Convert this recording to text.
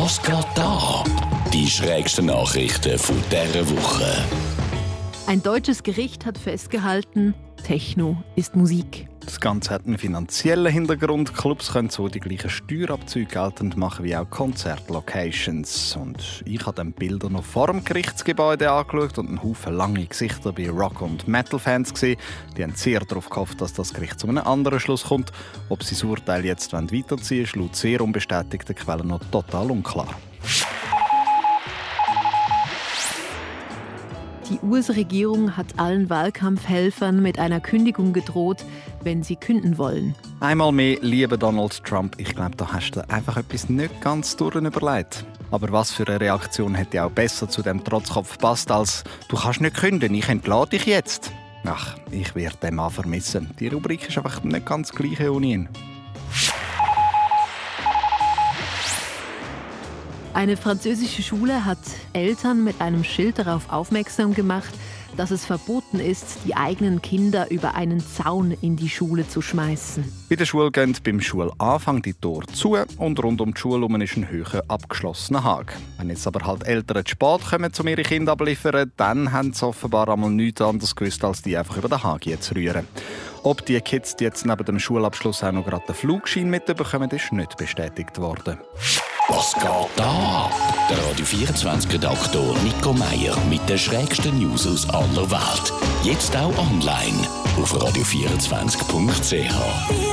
Was geht da? Die schrägsten Nachrichten von dieser Woche. Ein deutsches Gericht hat festgehalten, Techno ist Musik. Das Ganze hat einen finanziellen Hintergrund. Clubs können so die gleichen Steuerabzüge geltend machen wie auch Konzertlocations. Und ich habe dann Bilder noch vor dem Gerichtsgebäude angeschaut und einen Haufen lange Gesichter bei Rock- und Metal-Fans gesehen. Die haben sehr darauf gehofft, dass das Gericht zu einem anderen Schluss kommt. Ob sie das Urteil jetzt weiterziehen wollen, ist laut sehr unbestätigten Quellen noch total unklar. Die US-Regierung hat allen Wahlkampfhelfern mit einer Kündigung gedroht, wenn sie künden wollen. Einmal mehr, lieber Donald Trump, ich glaube, da hast du einfach etwas nicht ganz durch überlegt. Aber was für eine Reaktion hätte auch besser zu dem Trotzkopf passt als «Du kannst nicht künden, ich entlade dich jetzt». Ach, ich werde den Mann vermissen. Die Rubrik ist einfach nicht ganz gleich ohne ihn. Eine französische Schule hat Eltern mit einem Schild darauf aufmerksam gemacht, dass es verboten ist, die eigenen Kinder über einen Zaun in die Schule zu schmeißen. Bei der Schule gehen beim Schulanfang die Tore zu und rund um die Schule ist ein höher abgeschlossener Haken. Wenn jetzt aber halt Eltern zu spät kommen, um ihre Kinder abliefern, dann haben sie offenbar einmal nichts anderes gewusst, als die einfach über den Haken zu rühren. Ob die Kids die jetzt neben dem Schulabschluss auch noch gerade den Flugschein mitbekommen, ist nicht bestätigt worden. Was geht da? Der Radio 24 Redaktor Nico Meier mit den schrägsten News aus aller Welt. Jetzt auch online auf radio24.ch.